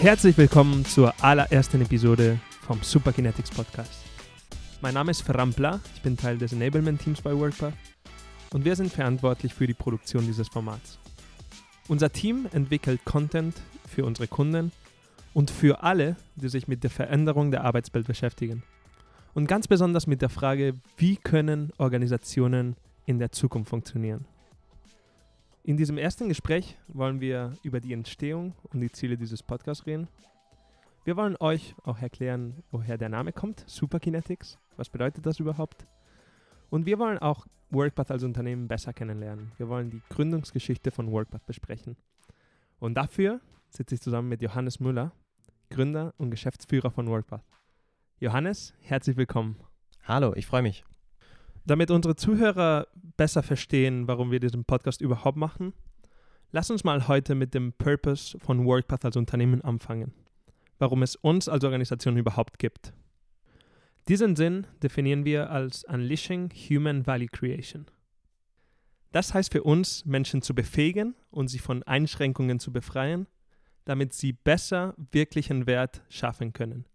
Herzlich willkommen zur allerersten Episode vom Superkinetics Podcast. Mein Name ist Ferran ich bin Teil des Enablement-Teams bei WorkPath und wir sind verantwortlich für die Produktion dieses Formats. Unser Team entwickelt Content für unsere Kunden und für alle, die sich mit der Veränderung der Arbeitswelt beschäftigen. Und ganz besonders mit der Frage, wie können Organisationen in der Zukunft funktionieren. In diesem ersten Gespräch wollen wir über die Entstehung und die Ziele dieses Podcasts reden. Wir wollen euch auch erklären, woher der Name kommt, Superkinetics. Was bedeutet das überhaupt? Und wir wollen auch WorkPath als Unternehmen besser kennenlernen. Wir wollen die Gründungsgeschichte von WorkPath besprechen. Und dafür sitze ich zusammen mit Johannes Müller, Gründer und Geschäftsführer von WorkPath. Johannes, herzlich willkommen. Hallo, ich freue mich. Damit unsere Zuhörer besser verstehen, warum wir diesen Podcast überhaupt machen, lass uns mal heute mit dem Purpose von WorkPath als Unternehmen anfangen. Warum es uns als Organisation überhaupt gibt. Diesen Sinn definieren wir als Unleashing Human Value Creation. Das heißt für uns, Menschen zu befähigen und sie von Einschränkungen zu befreien, damit sie besser wirklichen Wert schaffen können.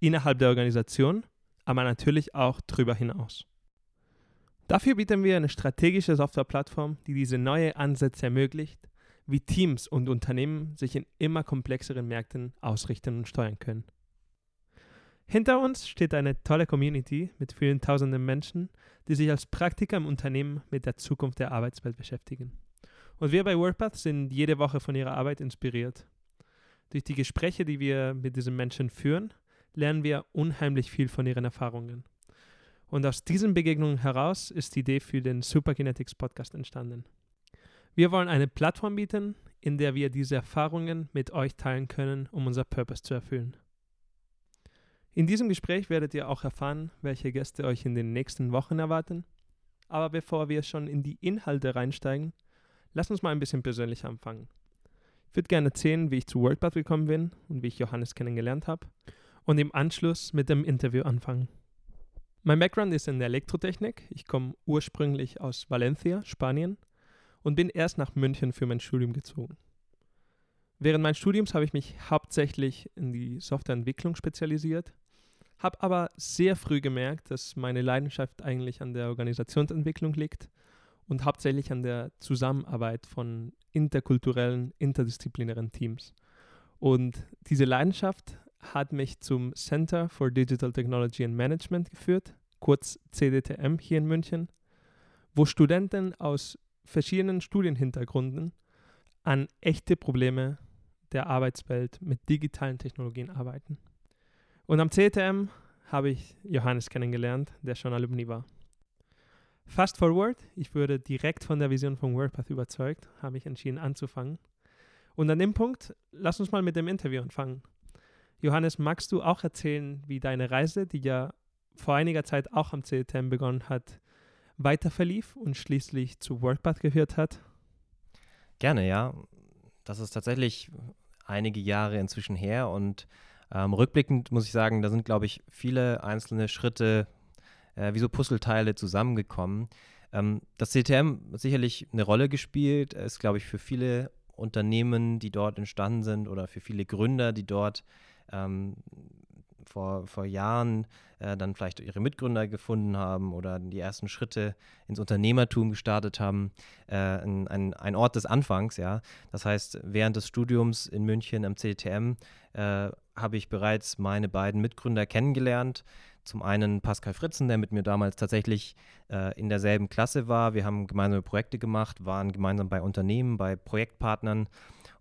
Innerhalb der Organisation, aber natürlich auch darüber hinaus. Dafür bieten wir eine strategische Softwareplattform, die diese neue Ansätze ermöglicht, wie Teams und Unternehmen sich in immer komplexeren Märkten ausrichten und steuern können. Hinter uns steht eine tolle Community mit vielen tausenden Menschen, die sich als Praktiker im Unternehmen mit der Zukunft der Arbeitswelt beschäftigen. Und wir bei WorkPath sind jede Woche von ihrer Arbeit inspiriert. Durch die Gespräche, die wir mit diesen Menschen führen, lernen wir unheimlich viel von ihren Erfahrungen. Und aus diesen Begegnungen heraus ist die Idee für den Superkinetics Podcast entstanden. Wir wollen eine Plattform bieten, in der wir diese Erfahrungen mit euch teilen können, um unser Purpose zu erfüllen. In diesem Gespräch werdet ihr auch erfahren, welche Gäste euch in den nächsten Wochen erwarten. Aber bevor wir schon in die Inhalte reinsteigen, lasst uns mal ein bisschen persönlich anfangen. Ich würde gerne erzählen, wie ich zu WorkPath gekommen bin und wie ich Johannes kennengelernt habe und im Anschluss mit dem Interview anfangen. Mein Background ist in der Elektrotechnik. Ich komme ursprünglich aus Valencia, Spanien und bin erst nach München für mein Studium gezogen. Während meines Studiums habe ich mich hauptsächlich in die Softwareentwicklung spezialisiert, habe aber sehr früh gemerkt, dass meine Leidenschaft eigentlich an der Organisationsentwicklung liegt und hauptsächlich an der Zusammenarbeit von interkulturellen, interdisziplinären Teams. Und diese Leidenschaft hat mich zum Center for Digital Technology and Management geführt, kurz CDTM hier in München, wo Studenten aus verschiedenen Studienhintergründen an echte Probleme der Arbeitswelt mit digitalen Technologien arbeiten. Und am CTM habe ich Johannes kennengelernt, der schon Alumni war. Fast forward, ich wurde direkt von der Vision von WordPath überzeugt, habe ich entschieden anzufangen. Und an dem Punkt, lass uns mal mit dem Interview anfangen. Johannes, magst du auch erzählen, wie deine Reise, die ja vor einiger Zeit auch am CTM begonnen hat, weiter verlief und schließlich zu WorkPath geführt hat? Gerne, ja. Das ist tatsächlich einige Jahre inzwischen her und ähm, rückblickend muss ich sagen, da sind, glaube ich, viele einzelne Schritte äh, wie so Puzzleteile zusammengekommen. Ähm, das CTM hat sicherlich eine Rolle gespielt, ist, glaube ich, für viele Unternehmen, die dort entstanden sind oder für viele Gründer, die dort ähm, vor, vor Jahren äh, dann vielleicht ihre Mitgründer gefunden haben oder die ersten Schritte ins Unternehmertum gestartet haben, äh, ein, ein, Ort des Anfangs, ja. Das heißt, während des Studiums in München am CTM äh, habe ich bereits meine beiden Mitgründer kennengelernt. Zum einen Pascal Fritzen, der mit mir damals tatsächlich äh, in derselben Klasse war. Wir haben gemeinsame Projekte gemacht, waren gemeinsam bei Unternehmen, bei Projektpartnern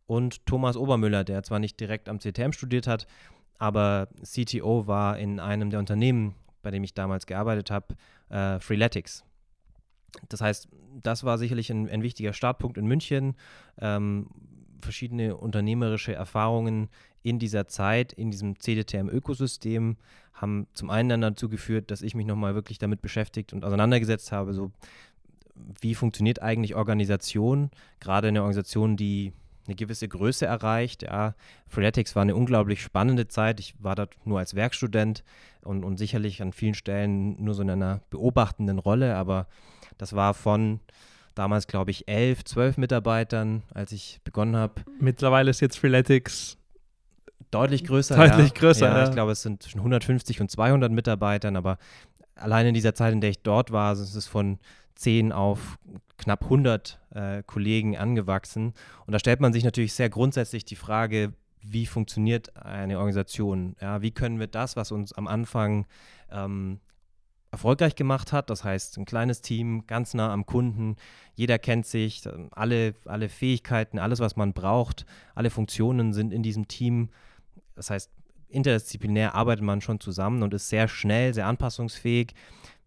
und Thomas Obermüller, der zwar nicht direkt am CTM studiert hat, aber CTO war in einem der Unternehmen, bei dem ich damals gearbeitet habe, äh, Freeletics. Das heißt, das war sicherlich ein, ein wichtiger Startpunkt in München. Ähm, verschiedene unternehmerische Erfahrungen in dieser Zeit, in diesem CDTM-Ökosystem, haben zum einen dann dazu geführt, dass ich mich nochmal wirklich damit beschäftigt und auseinandergesetzt habe, so wie funktioniert eigentlich Organisation, gerade eine Organisation, die eine gewisse Größe erreicht. Ja. Freeletics war eine unglaublich spannende Zeit. Ich war dort nur als Werkstudent und, und sicherlich an vielen Stellen nur so in einer beobachtenden Rolle, aber das war von damals, glaube ich, elf, zwölf Mitarbeitern, als ich begonnen habe. Mittlerweile ist jetzt Freeletics Deutlich größer. Deutlich ja. größer, ja, ja. Ich glaube, es sind zwischen 150 und 200 Mitarbeitern, aber allein in dieser Zeit, in der ich dort war, ist es von 10 auf knapp 100 äh, Kollegen angewachsen. Und da stellt man sich natürlich sehr grundsätzlich die Frage, wie funktioniert eine Organisation? Ja, wie können wir das, was uns am Anfang ähm, erfolgreich gemacht hat, das heißt ein kleines Team, ganz nah am Kunden, jeder kennt sich, alle, alle Fähigkeiten, alles, was man braucht, alle Funktionen sind in diesem Team. Das heißt, interdisziplinär arbeitet man schon zusammen und ist sehr schnell, sehr anpassungsfähig.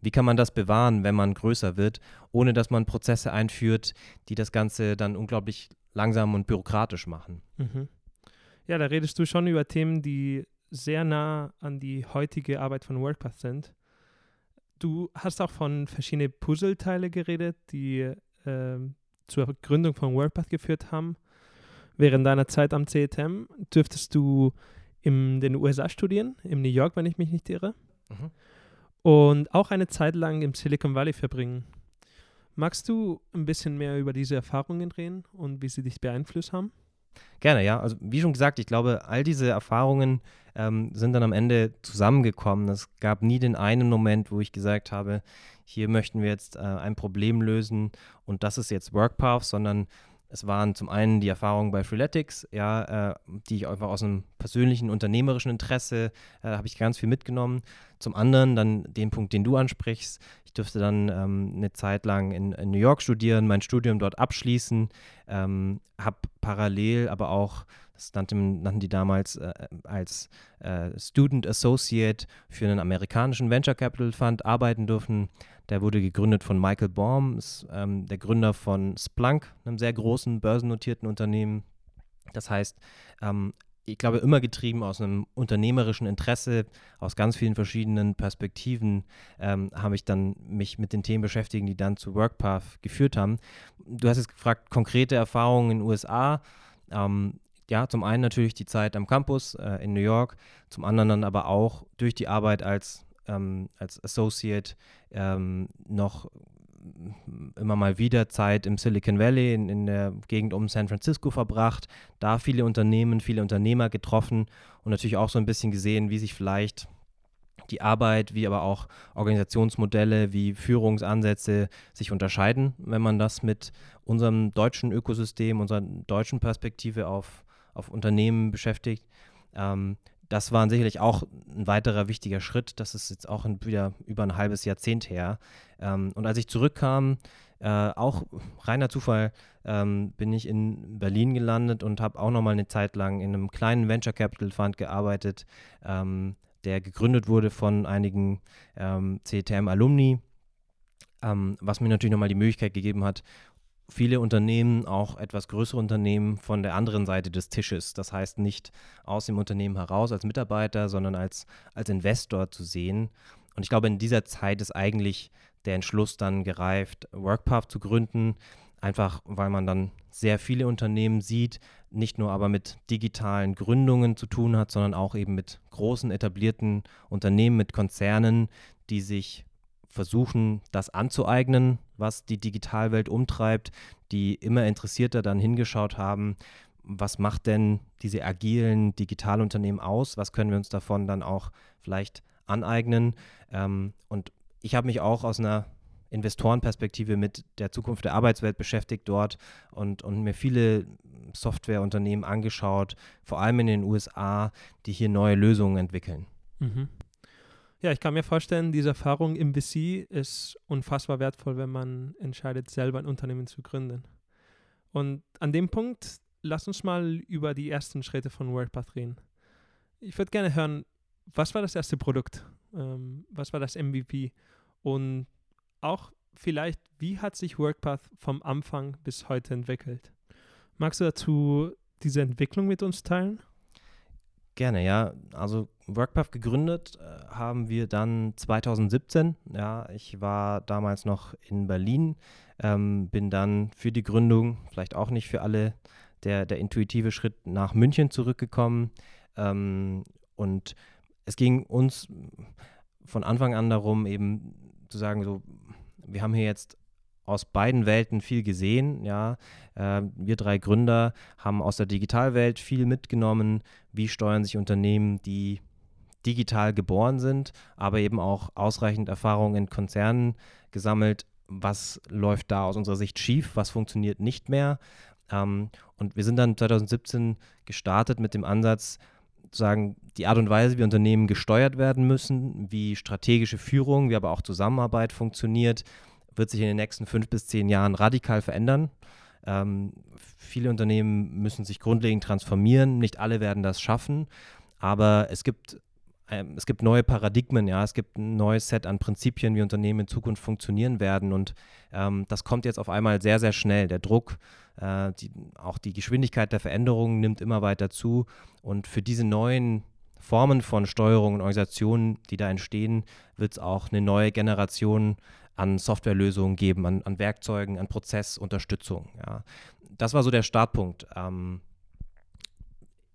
Wie kann man das bewahren, wenn man größer wird, ohne dass man Prozesse einführt, die das Ganze dann unglaublich langsam und bürokratisch machen? Mhm. Ja, da redest du schon über Themen, die sehr nah an die heutige Arbeit von WordPath sind. Du hast auch von verschiedenen Puzzleteile geredet, die äh, zur Gründung von WordPath geführt haben. Während deiner Zeit am CETM dürftest du in den USA studieren, in New York, wenn ich mich nicht irre. Mhm. Und auch eine Zeit lang im Silicon Valley verbringen. Magst du ein bisschen mehr über diese Erfahrungen reden und wie sie dich beeinflusst haben? Gerne, ja. Also wie schon gesagt, ich glaube, all diese Erfahrungen ähm, sind dann am Ende zusammengekommen. Es gab nie den einen Moment, wo ich gesagt habe, hier möchten wir jetzt äh, ein Problem lösen und das ist jetzt WorkPath, sondern es waren zum einen die Erfahrungen bei Freeletics, ja, äh, die ich einfach aus einem persönlichen unternehmerischen Interesse äh, habe ich ganz viel mitgenommen. Zum anderen dann den Punkt, den du ansprichst. Ich durfte dann ähm, eine Zeit lang in, in, New York studieren, mein Studium dort abschließen, ähm, habe parallel aber auch das nannten, nannten die damals äh, als äh, Student Associate für einen amerikanischen Venture Capital Fund arbeiten dürfen. Der wurde gegründet von Michael Baum, ist ähm, der Gründer von Splunk, einem sehr großen börsennotierten Unternehmen. Das heißt, ähm, ich glaube, immer getrieben aus einem unternehmerischen Interesse, aus ganz vielen verschiedenen Perspektiven, ähm, habe ich dann mich mit den Themen beschäftigt, die dann zu WorkPath geführt haben. Du hast jetzt gefragt, konkrete Erfahrungen in den USA. Ähm, ja, zum einen natürlich die Zeit am Campus äh, in New York, zum anderen dann aber auch durch die Arbeit als, ähm, als Associate ähm, noch immer mal wieder Zeit im Silicon Valley, in, in, der Gegend um San Francisco verbracht, da viele Unternehmen, viele Unternehmer getroffen und natürlich auch so ein bisschen gesehen, wie sich vielleicht die Arbeit, wie aber auch Organisationsmodelle, wie Führungsansätze sich unterscheiden, wenn man das mit unserem deutschen Ökosystem, unserer deutschen Perspektive auf, auf Unternehmen beschäftigt. Ähm, das war sicherlich auch ein weiterer wichtiger Schritt. Das ist jetzt auch ein, wieder über ein halbes Jahrzehnt her. Ähm, und als ich zurückkam, äh, auch reiner Zufall, ähm, bin ich in Berlin gelandet und habe auch nochmal eine Zeit lang in einem kleinen Venture Capital Fund gearbeitet, ähm, der gegründet wurde von einigen ähm, CTM-Alumni, ähm, was mir natürlich nochmal die Möglichkeit gegeben hat, viele Unternehmen, auch etwas größere Unternehmen, von der anderen Seite des Tisches. Das heißt nicht aus dem Unternehmen heraus als Mitarbeiter, sondern als, als Investor zu sehen. Und ich glaube, in dieser Zeit ist eigentlich der Entschluss dann gereift, WorkPath zu gründen, einfach weil man dann sehr viele Unternehmen sieht, nicht nur aber mit digitalen Gründungen zu tun hat, sondern auch eben mit großen etablierten Unternehmen, mit Konzernen, die sich versuchen, das anzueignen, was die Digitalwelt umtreibt, die immer interessierter dann hingeschaut haben, was macht denn diese agilen Digitalunternehmen aus, was können wir uns davon dann auch vielleicht aneignen. Ähm, und ich habe mich auch aus einer Investorenperspektive mit der Zukunft der Arbeitswelt beschäftigt dort und, und mir viele Softwareunternehmen angeschaut, vor allem in den USA, die hier neue Lösungen entwickeln. Mhm. Ja, ich kann mir vorstellen, diese Erfahrung im VC ist unfassbar wertvoll, wenn man entscheidet, selber ein Unternehmen zu gründen. Und an dem Punkt, lass uns mal über die ersten Schritte von WordPath reden. Ich würde gerne hören, was war das erste Produkt? Ähm, was war das MVP? Und auch vielleicht, wie hat sich WorkPath vom Anfang bis heute entwickelt? Magst du dazu diese Entwicklung mit uns teilen? Gerne, ja. Also WorkPath gegründet äh, haben wir dann 2017. Ja, ich war damals noch in Berlin, ähm, bin dann für die Gründung, vielleicht auch nicht für alle, der, der intuitive Schritt nach München zurückgekommen. Ähm, und es ging uns von Anfang an darum, eben zu sagen, so, wir haben hier jetzt aus beiden Welten viel gesehen. Ja, äh, wir drei Gründer haben aus der Digitalwelt viel mitgenommen. Wie steuern sich Unternehmen, die digital geboren sind, aber eben auch ausreichend Erfahrung in Konzernen gesammelt. Was läuft da aus unserer Sicht schief? Was funktioniert nicht mehr? Ähm, und wir sind dann 2017 gestartet mit dem Ansatz, sagen, die Art und Weise, wie Unternehmen gesteuert werden müssen, wie strategische Führung, wie aber auch Zusammenarbeit funktioniert, wird sich in den nächsten fünf bis zehn Jahren radikal verändern. Ähm, viele Unternehmen müssen sich grundlegend transformieren. Nicht alle werden das schaffen, aber es gibt ähm, es gibt neue Paradigmen, ja, es gibt ein neues Set an Prinzipien, wie Unternehmen in Zukunft funktionieren werden und ähm, das kommt jetzt auf einmal sehr, sehr schnell. Der Druck, äh, die, auch die Geschwindigkeit der Veränderungen nimmt immer weiter zu und für diese neuen Formen von Steuerung und Organisationen, die da entstehen, wird es auch eine neue Generation an Softwarelösungen geben, an, an Werkzeugen, an Prozessunterstützung. Ja. Das war so der Startpunkt. Ähm,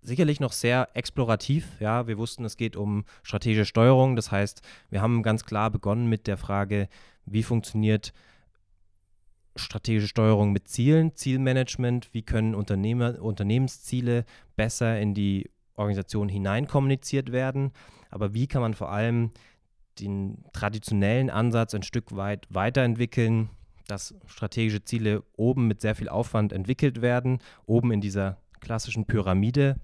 sicherlich noch sehr explorativ. Ja, wir wussten, es geht um strategische Steuerung. Das heißt, wir haben ganz klar begonnen mit der Frage, wie funktioniert strategische Steuerung mit Zielen, Zielmanagement, wie können Unternehmer, Unternehmensziele besser in die Organisation hineinkommuniziert werden, aber wie kann man vor allem den traditionellen Ansatz ein Stück weit weiterentwickeln, dass strategische Ziele oben mit sehr viel Aufwand entwickelt werden, oben in dieser klassischen Pyramide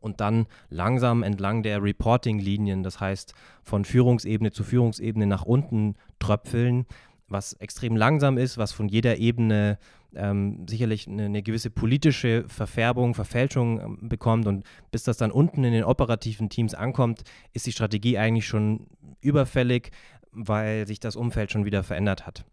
und dann langsam entlang der Reporting-Linien, das heißt von Führungsebene zu Führungsebene nach unten tröpfeln, was extrem langsam ist, was von jeder Ebene ähm, sicherlich eine, eine, gewisse politische Verfärbung, Verfälschung ähm, bekommt und bis das dann unten in den operativen Teams ankommt, ist die Strategie eigentlich schon überfällig, weil sich das Umfeld schon wieder verändert hat.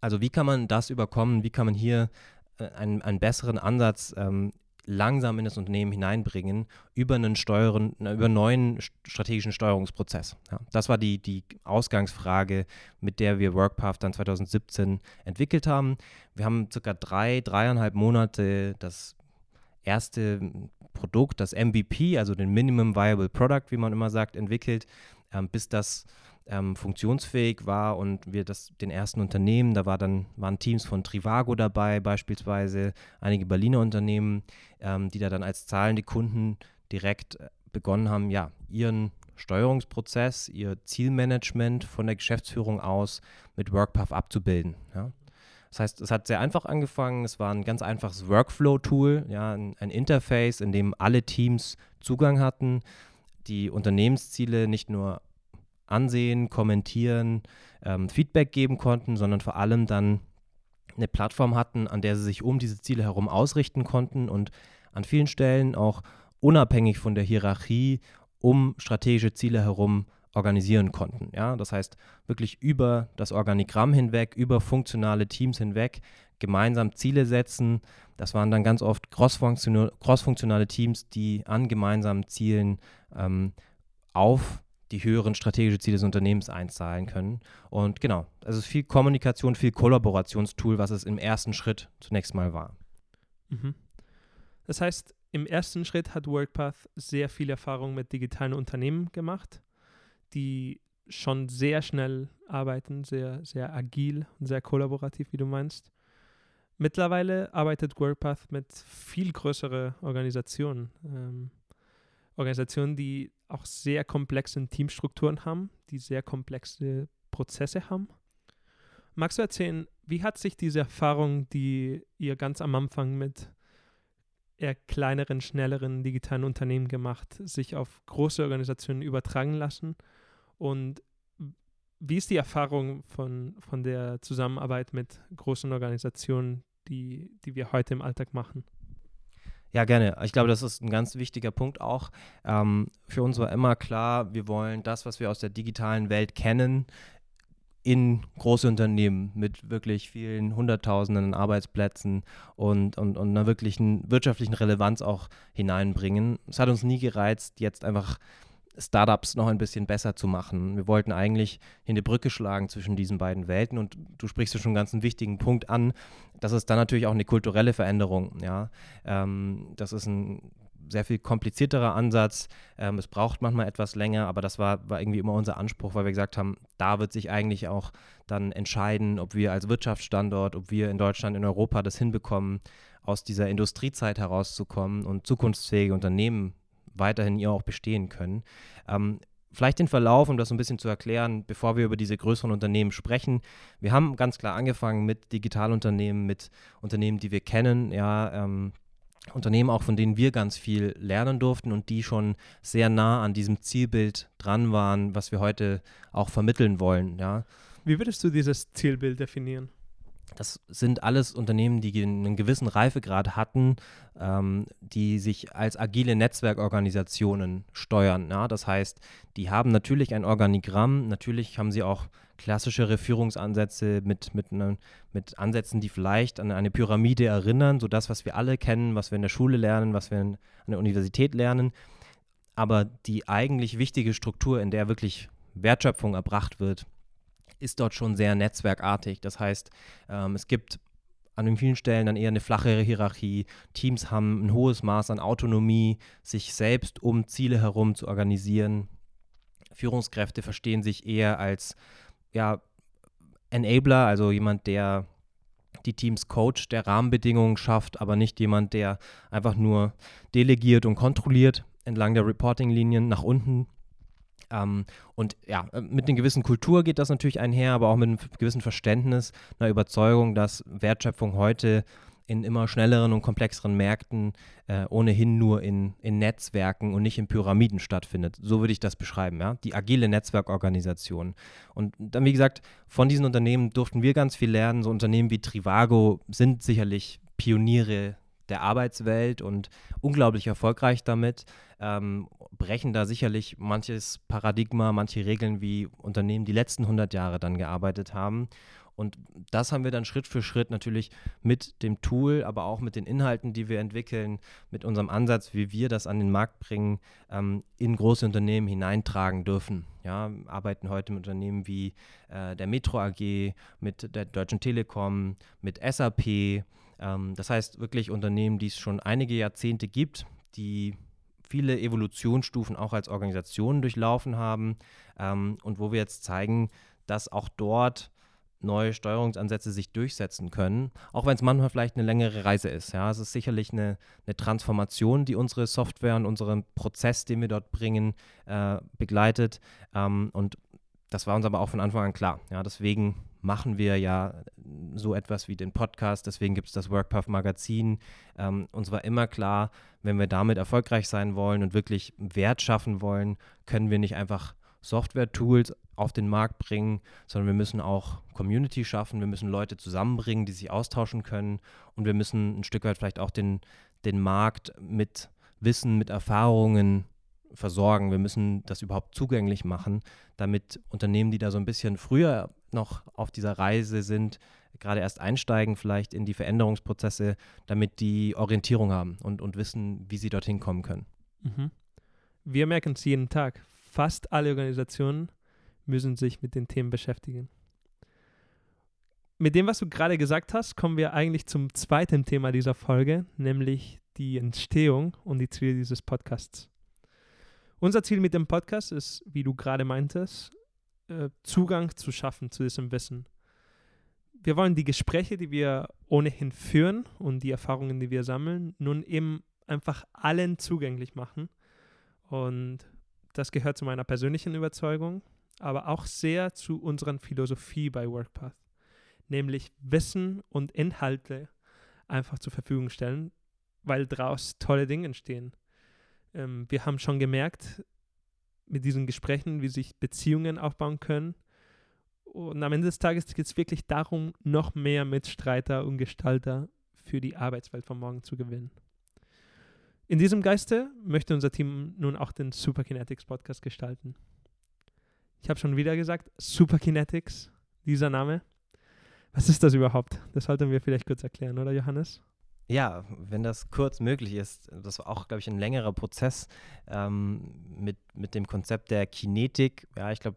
Also wie kann man das überkommen? Wie kann man hier äh, einen, einen besseren Ansatz ähm, langsam in das Unternehmen hineinbringen über einen Steuern, über einen neuen strategischen Steuerungsprozess. Ja, das war die, die Ausgangsfrage, mit der wir WorkPath dann 2017 entwickelt haben. Wir haben circa drei, dreieinhalb Monate das erste Produkt, das MVP, also den Minimum Viable Product, wie man immer sagt, entwickelt, ähm, bis das ähm, funktionsfähig war und wir das den ersten Unternehmen, da war dann, waren Teams von Trivago dabei, beispielsweise einige Berliner Unternehmen, ähm, die da dann als zahlende Kunden direkt äh, begonnen haben, ja, ihren Steuerungsprozess, ihr Zielmanagement von der Geschäftsführung aus mit WorkPath abzubilden. Ja. Das heißt, es hat sehr einfach angefangen. Es war ein ganz einfaches Workflow-Tool, ja, ein, ein, Interface, in dem alle Teams Zugang hatten, die Unternehmensziele nicht nur ansehen, kommentieren, ähm, Feedback geben konnten, sondern vor allem dann eine Plattform hatten, an der sie sich um diese Ziele herum ausrichten konnten und an vielen Stellen auch unabhängig von der Hierarchie um strategische Ziele herum organisieren konnten. Ja, das heißt wirklich über das Organigramm hinweg, über funktionale Teams hinweg gemeinsam Ziele setzen. Das waren dann ganz oft crossfunktionale Teams, die an gemeinsamen Zielen ähm, auf die höheren strategischen Ziele des Unternehmens einzahlen können. Und genau, also viel Kommunikation, viel Kollaborationstool, was es im ersten Schritt zunächst mal war. Mhm. Das heißt, im ersten Schritt hat WorkPath sehr viel Erfahrung mit digitalen Unternehmen gemacht, die schon sehr schnell arbeiten, sehr, sehr agil und sehr kollaborativ, wie du meinst. Mittlerweile arbeitet WorkPath mit viel größeren Organisationen. Ähm, Organisationen, die auch sehr komplexe Teamstrukturen haben, die sehr komplexe Prozesse haben. Magst du erzählen, wie hat sich diese Erfahrung, die ihr ganz am Anfang mit eher kleineren, schnelleren digitalen Unternehmen gemacht, sich auf große Organisationen übertragen lassen? Und wie ist die Erfahrung von, von der Zusammenarbeit mit großen Organisationen, die, die wir heute im Alltag machen? Ja, gerne. Ich glaube, das ist ein ganz wichtiger Punkt auch. Ähm, für uns war immer klar, wir wollen das, was wir aus der digitalen Welt kennen, in große Unternehmen mit wirklich vielen Hunderttausenden Arbeitsplätzen und, und, und einer wirklichen wirtschaftlichen Relevanz auch hineinbringen. Es hat uns nie gereizt, jetzt einfach Startups noch ein bisschen besser zu machen. Wir wollten eigentlich hier eine Brücke schlagen zwischen diesen beiden Welten und du sprichst schon einen ganz wichtigen Punkt an. Das ist dann natürlich auch eine kulturelle Veränderung. Ja, ähm, das ist ein sehr viel komplizierterer Ansatz. Ähm, es braucht manchmal etwas länger, aber das war, war irgendwie immer unser Anspruch, weil wir gesagt haben, da wird sich eigentlich auch dann entscheiden, ob wir als Wirtschaftsstandort, ob wir in Deutschland, in Europa das hinbekommen, aus dieser Industriezeit herauszukommen und zukunftsfähige Unternehmen weiterhin hier auch bestehen können. Ähm, vielleicht den Verlauf, um das so ein bisschen zu erklären, bevor wir über diese größeren Unternehmen sprechen. Wir haben ganz klar angefangen mit Digitalunternehmen, mit Unternehmen, die wir kennen, ja, ähm, Unternehmen auch, von denen wir ganz viel lernen durften und die schon sehr nah an diesem Zielbild dran waren, was wir heute auch vermitteln wollen, ja. Wie würdest du dieses Zielbild definieren? Das sind alles Unternehmen, die einen gewissen Reifegrad hatten, ähm, die sich als agile Netzwerkorganisationen steuern. Ja? Das heißt, die haben natürlich ein Organigramm, natürlich haben sie auch klassischere Führungsansätze mit, mit, ne, mit Ansätzen, die vielleicht an eine Pyramide erinnern, so das, was wir alle kennen, was wir in der Schule lernen, was wir an der Universität lernen. Aber die eigentlich wichtige Struktur, in der wirklich Wertschöpfung erbracht wird, ist dort schon sehr netzwerkartig. Das heißt, ähm, es gibt an vielen Stellen dann eher eine flachere Hierarchie. Teams haben ein hohes Maß an Autonomie, sich selbst um Ziele herum zu organisieren. Führungskräfte verstehen sich eher als ja, Enabler, also jemand, der die Teams coacht, der Rahmenbedingungen schafft, aber nicht jemand, der einfach nur delegiert und kontrolliert entlang der Reporting-Linien nach unten ähm, und ja, äh, mit einer gewissen Kultur geht das natürlich einher, aber auch mit einem gewissen Verständnis, einer Überzeugung, dass Wertschöpfung heute in immer schnelleren und komplexeren Märkten äh, ohnehin nur in, in Netzwerken und nicht in Pyramiden stattfindet. So würde ich das beschreiben, ja. Die agile Netzwerkorganisation. Und dann, wie gesagt, von diesen Unternehmen durften wir ganz viel lernen. So Unternehmen wie Trivago sind sicherlich Pioniere der Arbeitswelt und unglaublich erfolgreich damit, ähm, brechen da sicherlich manches Paradigma, manche Regeln, wie Unternehmen die letzten 100 Jahre dann gearbeitet haben. Und das haben wir dann Schritt für Schritt natürlich mit dem Tool, aber auch mit den Inhalten, die wir entwickeln, mit unserem Ansatz, wie wir das an den Markt bringen, ähm, in große Unternehmen hineintragen dürfen. Ja, arbeiten heute mit Unternehmen wie äh, der Metro AG, mit der Deutschen Telekom, mit SAP, ähm, das heißt wirklich Unternehmen, die es schon einige Jahrzehnte gibt, die viele Evolutionsstufen auch als Organisation durchlaufen haben ähm, und wo wir jetzt zeigen, dass auch dort neue Steuerungsansätze sich durchsetzen können, auch wenn es manchmal vielleicht eine längere Reise ist. Ja, es ist sicherlich eine, eine Transformation, die unsere Software und unseren Prozess, den wir dort bringen, äh, begleitet. Ähm, und das war uns aber auch von Anfang an klar. Ja, deswegen machen wir ja so etwas wie den Podcast, deswegen gibt es das WorkPath Magazin. Ähm, uns war immer klar, wenn wir damit erfolgreich sein wollen und wirklich Wert schaffen wollen, können wir nicht einfach Software-Tools auf den Markt bringen, sondern wir müssen auch Community schaffen, wir müssen Leute zusammenbringen, die sich austauschen können. Und wir müssen ein Stück weit vielleicht auch den, den Markt mit Wissen, mit Erfahrungen versorgen. Wir müssen das überhaupt zugänglich machen, damit Unternehmen, die da so ein bisschen früher noch auf dieser Reise sind, gerade erst einsteigen vielleicht in die Veränderungsprozesse, damit die Orientierung haben und, und wissen, wie sie dorthin kommen können. Mhm. Wir merken es jeden Tag. Fast alle Organisationen müssen sich mit den Themen beschäftigen. Mit dem, was du gerade gesagt hast, kommen wir eigentlich zum zweiten Thema dieser Folge, nämlich die Entstehung und die Ziele dieses Podcasts. Unser Ziel mit dem Podcast ist, wie du gerade meintest, äh, Zugang zu schaffen zu diesem Wissen. Wir wollen die Gespräche, die wir ohnehin führen und die Erfahrungen, die wir sammeln, nun eben einfach allen zugänglich machen. Und das gehört zu meiner persönlichen Überzeugung, aber auch sehr zu unserer Philosophie bei WorkPath, nämlich Wissen und Inhalte einfach zur Verfügung stellen, weil daraus tolle Dinge entstehen. Ähm, wir haben schon gemerkt, mit diesen Gesprächen, wie sich Beziehungen aufbauen können. Und am Ende des Tages geht es wirklich darum, noch mehr Mitstreiter und Gestalter für die Arbeitswelt von morgen zu gewinnen. In diesem Geiste möchte unser Team nun auch den Superkinetics Podcast gestalten. Ich habe schon wieder gesagt, Superkinetics, dieser Name. Was ist das überhaupt? Das sollten wir vielleicht kurz erklären, oder Johannes? Ja, wenn das kurz möglich ist, das war auch, glaube ich, ein längerer Prozess ähm, mit, mit dem Konzept der Kinetik. Ja, ich glaube,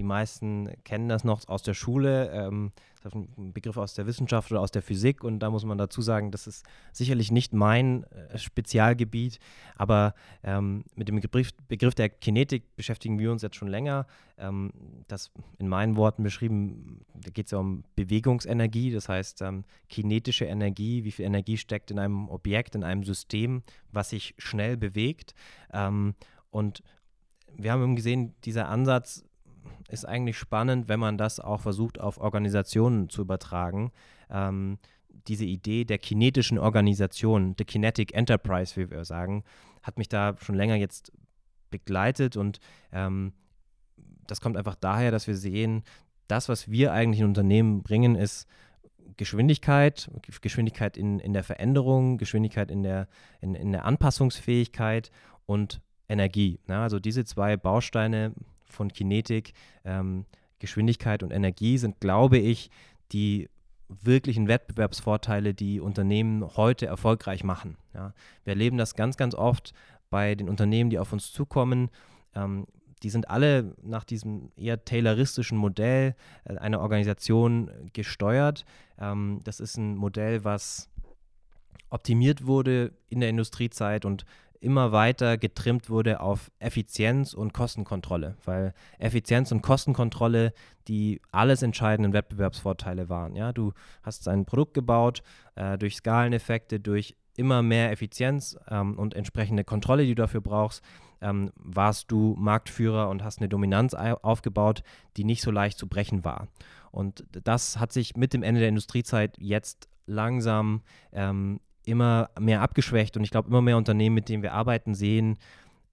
die meisten kennen das noch aus der Schule. Ähm, das ist ein Begriff aus der Wissenschaft oder aus der Physik. Und da muss man dazu sagen, das ist sicherlich nicht mein äh, Spezialgebiet. Aber ähm, mit dem Begriff, Begriff, der Kinetik beschäftigen wir uns jetzt schon länger. Ähm, das in meinen Worten beschrieben, da geht es ja um Bewegungsenergie. Das heißt, ähm, kinetische Energie, wie viel Energie steckt in einem Objekt, in einem System, was sich schnell bewegt. Ähm, und wir haben gesehen, dieser Ansatz ist eigentlich spannend, wenn man das auch versucht, auf Organisationen zu übertragen. Ähm, diese Idee der kinetischen Organisation, the Kinetic Enterprise, wie wir sagen, hat mich da schon länger jetzt begleitet und ähm, das kommt einfach daher, dass wir sehen, das, was wir eigentlich in Unternehmen bringen, ist Geschwindigkeit, Geschwindigkeit in, in der Veränderung, Geschwindigkeit in der, in, in der Anpassungsfähigkeit und Energie. Ja, also diese zwei Bausteine von Kinetik, ähm, Geschwindigkeit und Energie sind, glaube ich, die wirklichen Wettbewerbsvorteile, die Unternehmen heute erfolgreich machen. Ja. Wir erleben das ganz, ganz oft bei den Unternehmen, die auf uns zukommen. Ähm, die sind alle nach diesem eher tayloristischen Modell äh, einer Organisation gesteuert. Ähm, das ist ein Modell, was optimiert wurde in der Industriezeit und immer weiter getrimmt wurde auf Effizienz und Kostenkontrolle, weil Effizienz und Kostenkontrolle die alles entscheidenden Wettbewerbsvorteile waren. Ja, du hast ein Produkt gebaut äh, durch Skaleneffekte, durch immer mehr Effizienz ähm, und entsprechende Kontrolle, die du dafür brauchst, ähm, warst du Marktführer und hast eine Dominanz aufgebaut, die nicht so leicht zu brechen war. Und das hat sich mit dem Ende der Industriezeit jetzt langsam ähm, immer mehr abgeschwächt und ich glaube, immer mehr Unternehmen, mit denen wir arbeiten, sehen,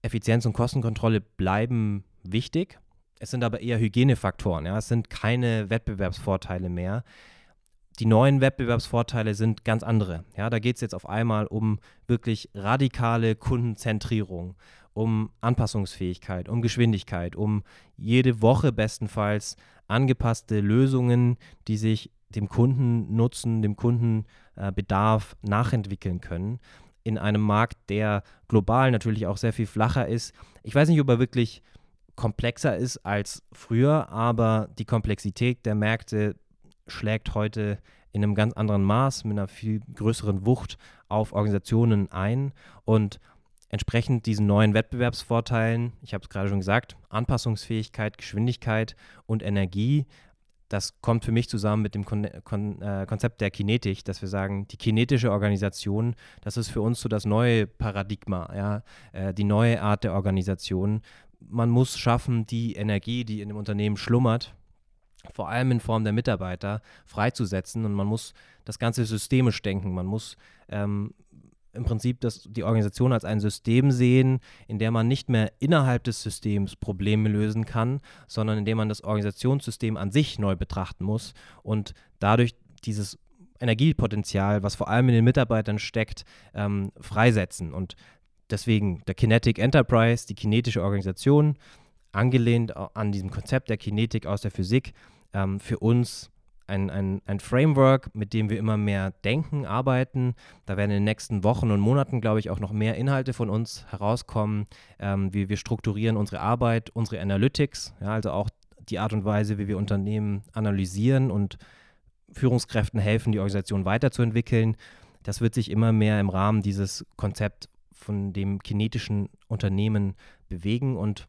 Effizienz und Kostenkontrolle bleiben wichtig. Es sind aber eher Hygienefaktoren. Ja? Es sind keine Wettbewerbsvorteile mehr. Die neuen Wettbewerbsvorteile sind ganz andere. Ja, da geht es jetzt auf einmal um wirklich radikale Kundenzentrierung, um Anpassungsfähigkeit, um Geschwindigkeit, um jede Woche bestenfalls angepasste Lösungen, die sich dem Kundennutzen, dem Kundenbedarf äh, nachentwickeln können. In einem Markt, der global natürlich auch sehr viel flacher ist. Ich weiß nicht, ob er wirklich komplexer ist als früher, aber die Komplexität der Märkte schlägt heute in einem ganz anderen Maß, mit einer viel größeren Wucht auf Organisationen ein. Und entsprechend diesen neuen Wettbewerbsvorteilen, ich habe es gerade schon gesagt, Anpassungsfähigkeit, Geschwindigkeit und Energie, das kommt für mich zusammen mit dem Kon Kon äh, Konzept der Kinetik, dass wir sagen, die kinetische Organisation, das ist für uns so das neue Paradigma, ja, äh, die neue Art der Organisation. Man muss schaffen, die Energie, die in dem Unternehmen schlummert, vor allem in Form der Mitarbeiter, freizusetzen und man muss das ganze systemisch denken. Man muss ähm, im Prinzip das, die Organisation als ein System sehen, in der man nicht mehr innerhalb des Systems Probleme lösen kann, sondern in dem man das Organisationssystem an sich neu betrachten muss und dadurch dieses Energiepotenzial, was vor allem in den Mitarbeitern steckt, ähm, freisetzen. Und deswegen der Kinetic Enterprise, die kinetische Organisation, angelehnt an diesem Konzept der Kinetik aus der Physik, ähm, für uns ein, ein, ein Framework, mit dem wir immer mehr denken, arbeiten. Da werden in den nächsten Wochen und Monaten, glaube ich, auch noch mehr Inhalte von uns herauskommen, ähm, wie wir strukturieren unsere Arbeit, unsere Analytics, ja, also auch die Art und Weise, wie wir Unternehmen analysieren und Führungskräften helfen, die Organisation weiterzuentwickeln. Das wird sich immer mehr im Rahmen dieses Konzept von dem kinetischen Unternehmen bewegen und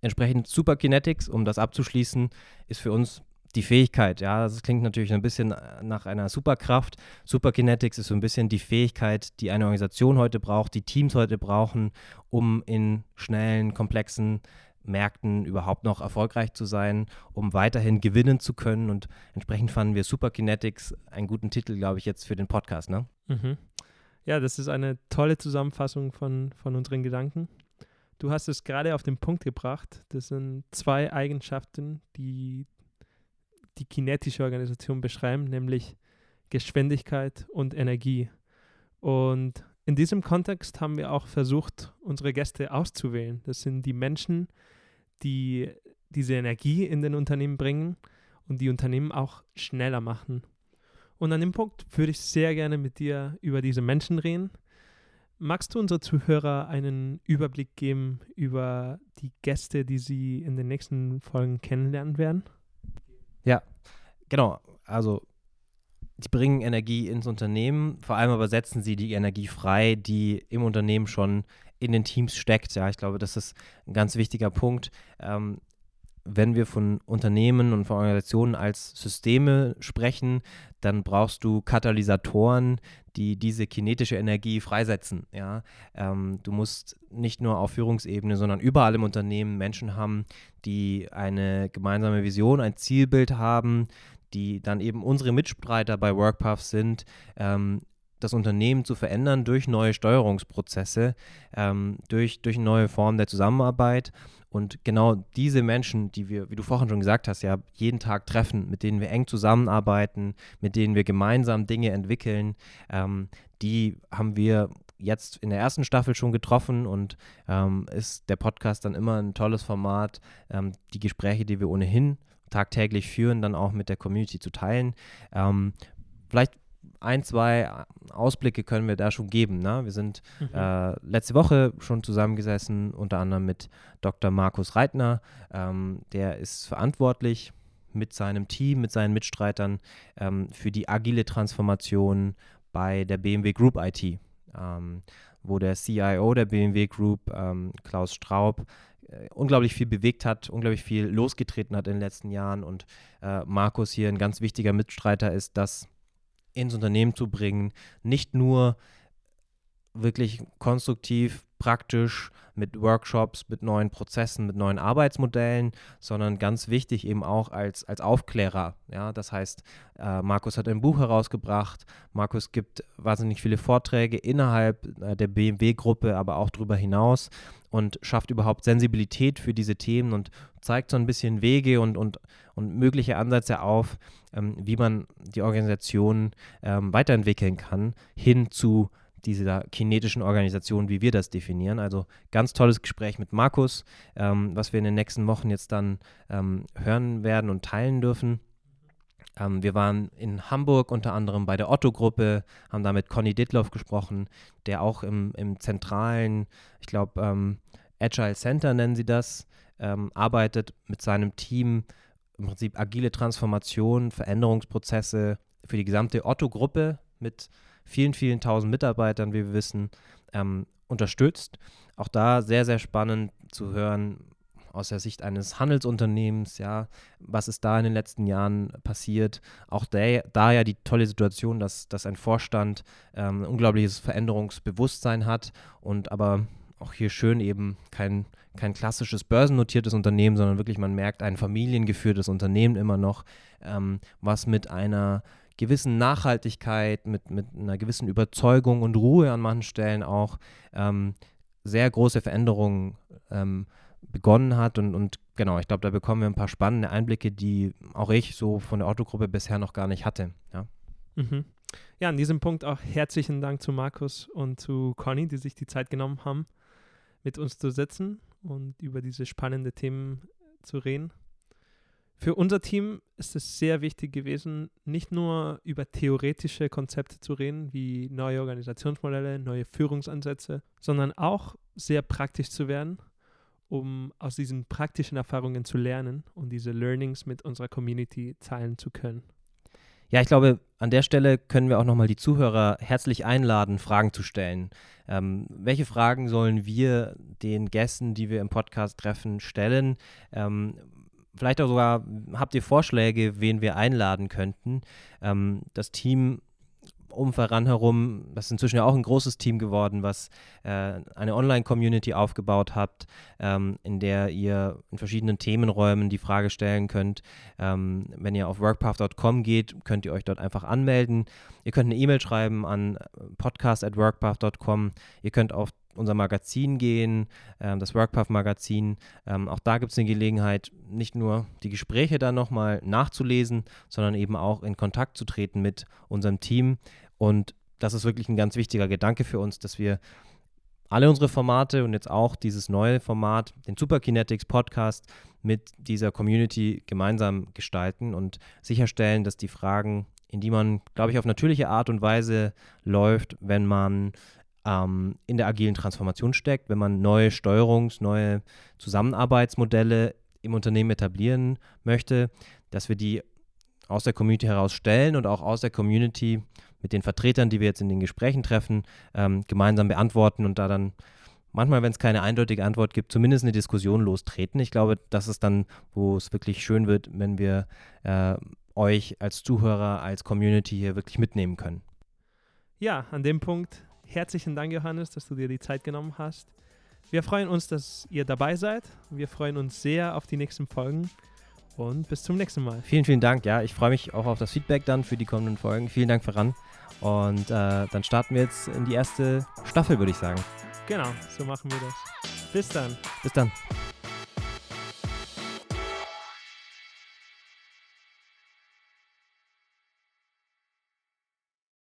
entsprechend Superkinetics, um das abzuschließen, ist für uns die Fähigkeit, ja, das klingt natürlich ein bisschen äh, nach einer Superkraft. Superkinetics ist so ein bisschen die Fähigkeit, die eine Organisation heute braucht, die Teams heute brauchen, um in schnellen, komplexen Märkten überhaupt noch erfolgreich zu sein, um weiterhin gewinnen zu können. Und entsprechend fanden wir Superkinetics einen guten Titel, glaube ich, jetzt für den Podcast. Ne? Mhm. Ja, das ist eine tolle Zusammenfassung von, von unseren Gedanken. Du hast es gerade auf den Punkt gebracht. Das sind zwei Eigenschaften, die die kinetische Organisation beschreiben, nämlich Geschwindigkeit und Energie. Und in diesem Kontext haben wir auch versucht, unsere Gäste auszuwählen. Das sind die Menschen, die diese Energie in den Unternehmen bringen und die Unternehmen auch schneller machen. Und an dem Punkt würde ich sehr gerne mit dir über diese Menschen reden. magst du unsere Zuhörer einen Überblick geben über die Gäste, die sie in den nächsten Folgen kennenlernen werden? Ja, genau. Also die bringen Energie ins Unternehmen, vor allem aber setzen sie die Energie frei, die im Unternehmen schon in den Teams steckt. Ja, ich glaube, das ist ein ganz wichtiger Punkt. Ähm, wenn wir von Unternehmen und von Organisationen als Systeme sprechen, dann brauchst du Katalysatoren, die diese kinetische Energie freisetzen. Ja? Ähm, du musst nicht nur auf Führungsebene, sondern überall im Unternehmen Menschen haben, die eine gemeinsame Vision, ein Zielbild haben, die dann eben unsere Mitstreiter bei WorkPath sind, ähm, das Unternehmen zu verändern durch neue Steuerungsprozesse, ähm, durch, durch neue Formen der Zusammenarbeit. Und genau diese Menschen, die wir, wie du vorhin schon gesagt hast, ja jeden Tag treffen, mit denen wir eng zusammenarbeiten, mit denen wir gemeinsam Dinge entwickeln, ähm, die haben wir jetzt in der ersten Staffel schon getroffen und ähm, ist der Podcast dann immer ein tolles Format, ähm, die Gespräche, die wir ohnehin tagtäglich führen, dann auch mit der Community zu teilen. Ähm, vielleicht ein, zwei Ausblicke können wir da schon geben. Ne? Wir sind mhm. äh, letzte Woche schon zusammengesessen, unter anderem mit Dr. Markus Reitner. Ähm, der ist verantwortlich mit seinem Team, mit seinen Mitstreitern ähm, für die agile Transformation bei der BMW Group IT, ähm, wo der CIO der BMW Group, ähm, Klaus Straub, äh, unglaublich viel bewegt hat, unglaublich viel losgetreten hat in den letzten Jahren und äh, Markus hier ein ganz wichtiger Mitstreiter ist, das ins Unternehmen zu bringen, nicht nur wirklich konstruktiv, praktisch mit Workshops, mit neuen Prozessen, mit neuen Arbeitsmodellen, sondern ganz wichtig eben auch als, als Aufklärer. Ja, das heißt, äh, Markus hat ein Buch herausgebracht, Markus gibt wahnsinnig viele Vorträge innerhalb äh, der BMW-Gruppe, aber auch darüber hinaus und schafft überhaupt Sensibilität für diese Themen und zeigt so ein bisschen Wege und, und, und mögliche Ansätze auf, ähm, wie man die Organisation ähm, weiterentwickeln kann, hin zu dieser kinetischen Organisation, wie wir das definieren. Also ganz tolles Gespräch mit Markus, ähm, was wir in den nächsten Wochen jetzt dann ähm, hören werden und teilen dürfen. Ähm, wir waren in Hamburg unter anderem bei der Otto-Gruppe, haben da mit Conny Ditloff gesprochen, der auch im, im zentralen, ich glaube, ähm, Agile Center nennen sie das, ähm, arbeitet mit seinem Team im Prinzip agile Transformation, Veränderungsprozesse für die gesamte Otto-Gruppe mit vielen, vielen tausend Mitarbeitern, wie wir wissen, ähm, unterstützt. Auch da sehr, sehr spannend zu hören, aus der Sicht eines Handelsunternehmens, ja, was ist da in den letzten Jahren passiert? Auch der, da ja die tolle Situation, dass, dass ein Vorstand ähm, ein unglaubliches Veränderungsbewusstsein hat und aber auch hier schön eben kein, kein klassisches börsennotiertes Unternehmen, sondern wirklich man merkt ein familiengeführtes Unternehmen immer noch, ähm, was mit einer gewissen Nachhaltigkeit, mit, mit einer gewissen Überzeugung und Ruhe an manchen Stellen auch ähm, sehr große Veränderungen ähm, begonnen hat. Und, und genau, ich glaube, da bekommen wir ein paar spannende Einblicke, die auch ich so von der Autogruppe bisher noch gar nicht hatte. Ja. Mhm. Ja, an diesem Punkt auch herzlichen Dank zu Markus und zu Conny, die sich die Zeit genommen haben, mit uns zu sitzen und über diese spannenden Themen zu reden. Für unser Team ist es sehr wichtig gewesen, nicht nur über theoretische Konzepte zu reden, wie neue Organisationsmodelle, neue Führungsansätze, sondern auch sehr praktisch zu werden um aus diesen praktischen Erfahrungen zu lernen und diese Learnings mit unserer Community teilen zu können. Ja, ich glaube, an der Stelle können wir auch nochmal die Zuhörer herzlich einladen, Fragen zu stellen. Ähm, welche Fragen sollen wir den Gästen, die wir im Podcast treffen, stellen? Ähm, vielleicht auch sogar, habt ihr Vorschläge, wen wir einladen könnten? Ähm, das Team um Veran herum, das ist inzwischen ja auch ein großes Team geworden, was äh, eine Online-Community aufgebaut hat, ähm, in der ihr in verschiedenen Themenräumen die Frage stellen könnt. Ähm, wenn ihr auf workpath.com geht, könnt ihr euch dort einfach anmelden. Ihr könnt eine E-Mail schreiben an podcast.workpath.com. Ihr könnt auf unser Magazin gehen, ähm, das Workpath-Magazin. Ähm, auch da gibt es eine Gelegenheit, nicht nur die Gespräche dann nochmal nachzulesen, sondern eben auch in Kontakt zu treten mit unserem Team. Und das ist wirklich ein ganz wichtiger Gedanke für uns, dass wir alle unsere Formate und jetzt auch dieses neue Format, den Superkinetics Podcast, mit dieser Community gemeinsam gestalten und sicherstellen, dass die Fragen, in die man, glaube ich, auf natürliche Art und Weise läuft, wenn man ähm, in der agilen Transformation steckt, wenn man neue Steuerungs-, neue Zusammenarbeitsmodelle im Unternehmen etablieren möchte, dass wir die aus der Community heraus stellen und auch aus der Community mit den Vertretern, die wir jetzt in den Gesprächen treffen, ähm, gemeinsam beantworten und da dann manchmal, wenn es keine eindeutige Antwort gibt, zumindest eine Diskussion lostreten. Ich glaube, das ist dann, wo es wirklich schön wird, wenn wir äh, euch als Zuhörer, als Community hier wirklich mitnehmen können. Ja, an dem Punkt herzlichen Dank, Johannes, dass du dir die Zeit genommen hast. Wir freuen uns, dass ihr dabei seid. Wir freuen uns sehr auf die nächsten Folgen und bis zum nächsten Mal. Vielen, vielen Dank. Ja, ich freue mich auch auf das Feedback dann für die kommenden Folgen. Vielen Dank voran. Und äh, dann starten wir jetzt in die erste Staffel, würde ich sagen. Genau, so machen wir das. Bis dann. Bis dann.